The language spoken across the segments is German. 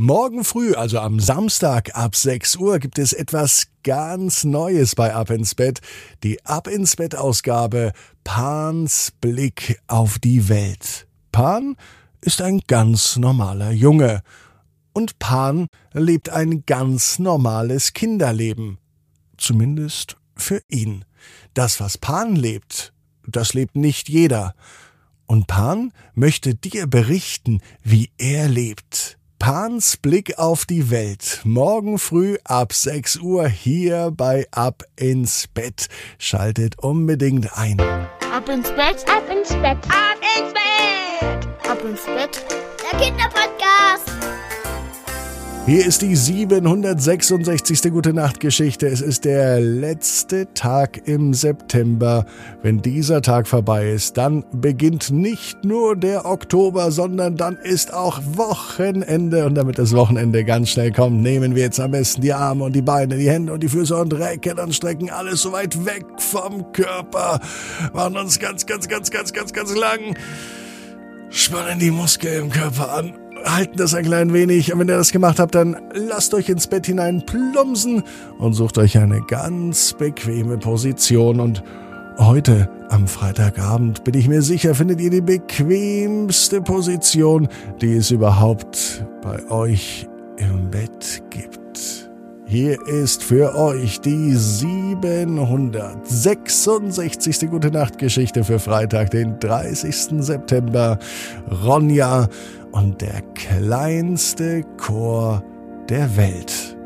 Morgen früh, also am Samstag ab 6 Uhr, gibt es etwas ganz Neues bei Ab ins Bett. Die Ab ins Bett Ausgabe Pans Blick auf die Welt. Pan ist ein ganz normaler Junge. Und Pan lebt ein ganz normales Kinderleben. Zumindest für ihn. Das, was Pan lebt, das lebt nicht jeder. Und Pan möchte dir berichten, wie er lebt. Pans Blick auf die Welt. Morgen früh ab 6 Uhr hier bei Ab ins Bett. Schaltet unbedingt ein. Ab ins Bett, ab ins Bett, ab ins Bett, ab ins Bett. Der Kinderpodcast. Hier ist die 766. Gute Nacht Geschichte. Es ist der letzte Tag im September. Wenn dieser Tag vorbei ist, dann beginnt nicht nur der Oktober, sondern dann ist auch Wochenende. Und damit das Wochenende ganz schnell kommt, nehmen wir jetzt am besten die Arme und die Beine, die Hände und die Füße und recken und strecken alles so weit weg vom Körper. Machen uns ganz, ganz, ganz, ganz, ganz, ganz lang. Spannen die Muskeln im Körper an halten das ein klein wenig. Und wenn ihr das gemacht habt, dann lasst euch ins Bett hinein plumpsen und sucht euch eine ganz bequeme Position. Und heute, am Freitagabend, bin ich mir sicher, findet ihr die bequemste Position, die es überhaupt bei euch im Bett gibt. Hier ist für euch die 766. Gute Nacht Geschichte für Freitag, den 30. September. Ronja und der kleinste Chor der Welt.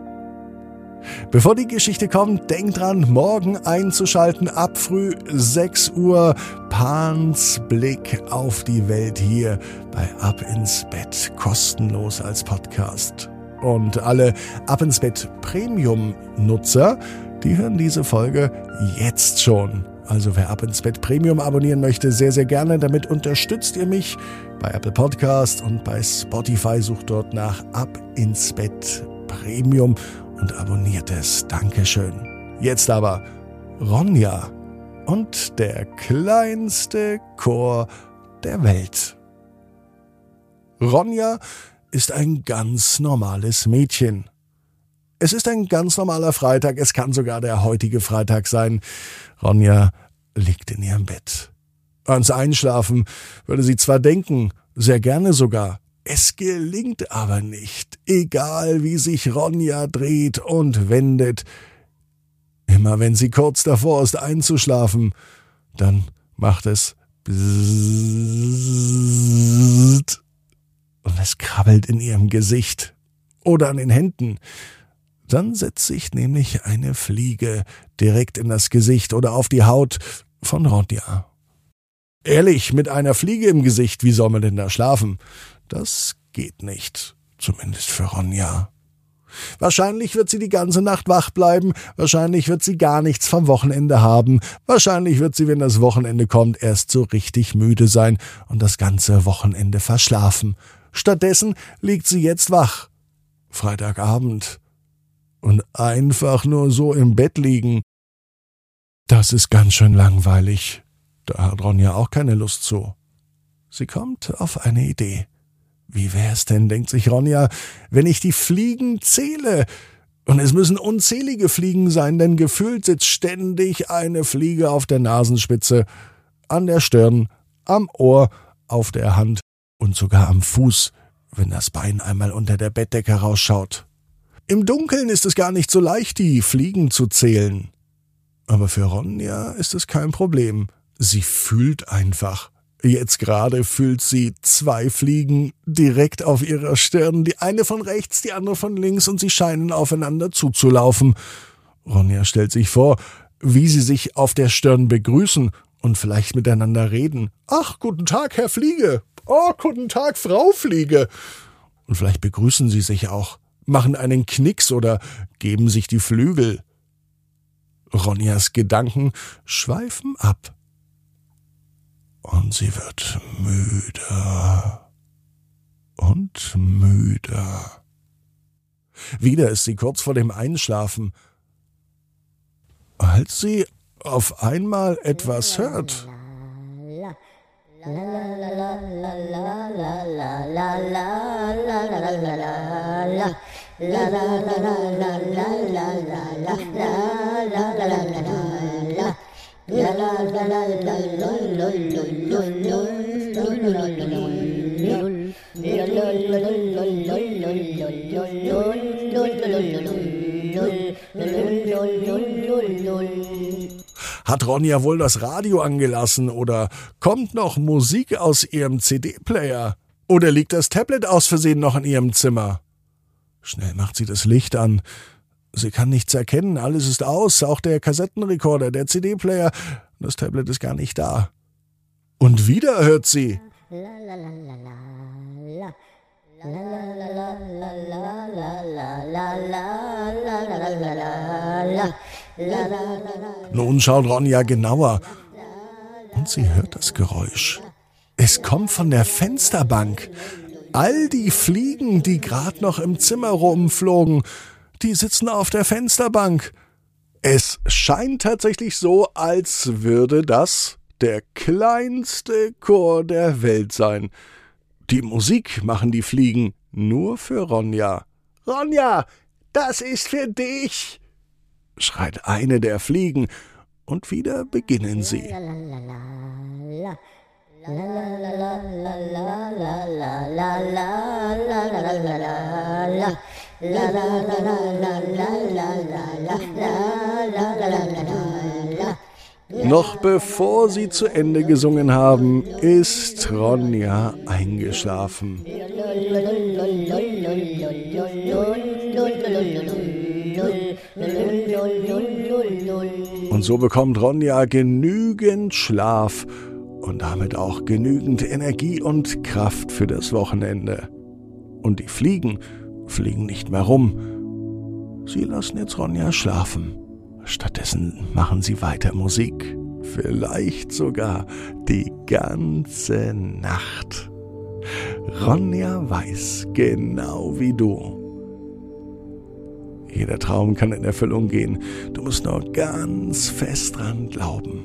Bevor die Geschichte kommt, denkt dran, morgen einzuschalten ab früh 6 Uhr Pans Blick auf die Welt hier bei Ab ins Bett, kostenlos als Podcast. Und alle Ab ins Bett Premium Nutzer, die hören diese Folge jetzt schon also wer Ab ins Bett Premium abonnieren möchte, sehr, sehr gerne. Damit unterstützt ihr mich bei Apple Podcast und bei Spotify. Sucht dort nach Ab ins Bett Premium und abonniert es. Dankeschön. Jetzt aber Ronja und der kleinste Chor der Welt. Ronja ist ein ganz normales Mädchen. Es ist ein ganz normaler Freitag, es kann sogar der heutige Freitag sein. Ronja liegt in ihrem Bett. Ans Einschlafen würde sie zwar denken, sehr gerne sogar, es gelingt aber nicht, egal wie sich Ronja dreht und wendet. Immer wenn sie kurz davor ist einzuschlafen, dann macht es und es krabbelt in ihrem Gesicht oder an den Händen. Dann setzt sich nämlich eine Fliege direkt in das Gesicht oder auf die Haut von Ronja. Ehrlich, mit einer Fliege im Gesicht, wie soll man denn da schlafen? Das geht nicht, zumindest für Ronja. Wahrscheinlich wird sie die ganze Nacht wach bleiben, wahrscheinlich wird sie gar nichts vom Wochenende haben, wahrscheinlich wird sie, wenn das Wochenende kommt, erst so richtig müde sein und das ganze Wochenende verschlafen. Stattdessen liegt sie jetzt wach. Freitagabend und einfach nur so im Bett liegen. Das ist ganz schön langweilig. Da hat Ronja auch keine Lust zu. Sie kommt auf eine Idee. Wie wär's denn, denkt sich Ronja, wenn ich die Fliegen zähle? Und es müssen unzählige Fliegen sein, denn gefühlt sitzt ständig eine Fliege auf der Nasenspitze, an der Stirn, am Ohr, auf der Hand und sogar am Fuß, wenn das Bein einmal unter der Bettdecke rausschaut. Im Dunkeln ist es gar nicht so leicht, die Fliegen zu zählen. Aber für Ronja ist es kein Problem. Sie fühlt einfach. Jetzt gerade fühlt sie zwei Fliegen direkt auf ihrer Stirn, die eine von rechts, die andere von links, und sie scheinen aufeinander zuzulaufen. Ronja stellt sich vor, wie sie sich auf der Stirn begrüßen und vielleicht miteinander reden. Ach, guten Tag, Herr Fliege. Oh, guten Tag, Frau Fliege. Und vielleicht begrüßen sie sich auch machen einen Knicks oder geben sich die Flügel. Ronjas Gedanken schweifen ab. Und sie wird müder und müder. Wieder ist sie kurz vor dem Einschlafen, als sie auf einmal etwas hört. Hat Ronja wohl das Radio angelassen oder kommt noch Musik aus ihrem CD-Player? Oder liegt das Tablet aus Versehen noch in ihrem Zimmer? Schnell macht sie das Licht an. Sie kann nichts erkennen, alles ist aus, auch der Kassettenrekorder, der CD-Player, das Tablet ist gar nicht da. Und wieder hört sie. Nun schaut Ronja genauer und sie hört das Geräusch. Es kommt von der Fensterbank. All die Fliegen, die gerade noch im Zimmer rumflogen, die sitzen auf der Fensterbank. Es scheint tatsächlich so, als würde das der kleinste Chor der Welt sein. Die Musik machen die Fliegen nur für Ronja. Ronja, das ist für dich, schreit eine der Fliegen, und wieder beginnen sie. Noch bevor sie zu Ende gesungen haben, ist Ronja eingeschlafen. Und so bekommt Ronja genügend Schlaf und damit auch genügend Energie und Kraft für das Wochenende. Und die Fliegen fliegen nicht mehr rum. Sie lassen jetzt Ronja schlafen. Stattdessen machen sie weiter Musik. Vielleicht sogar die ganze Nacht. Ronja weiß genau wie du. Jeder Traum kann in Erfüllung gehen. Du musst nur ganz fest dran glauben.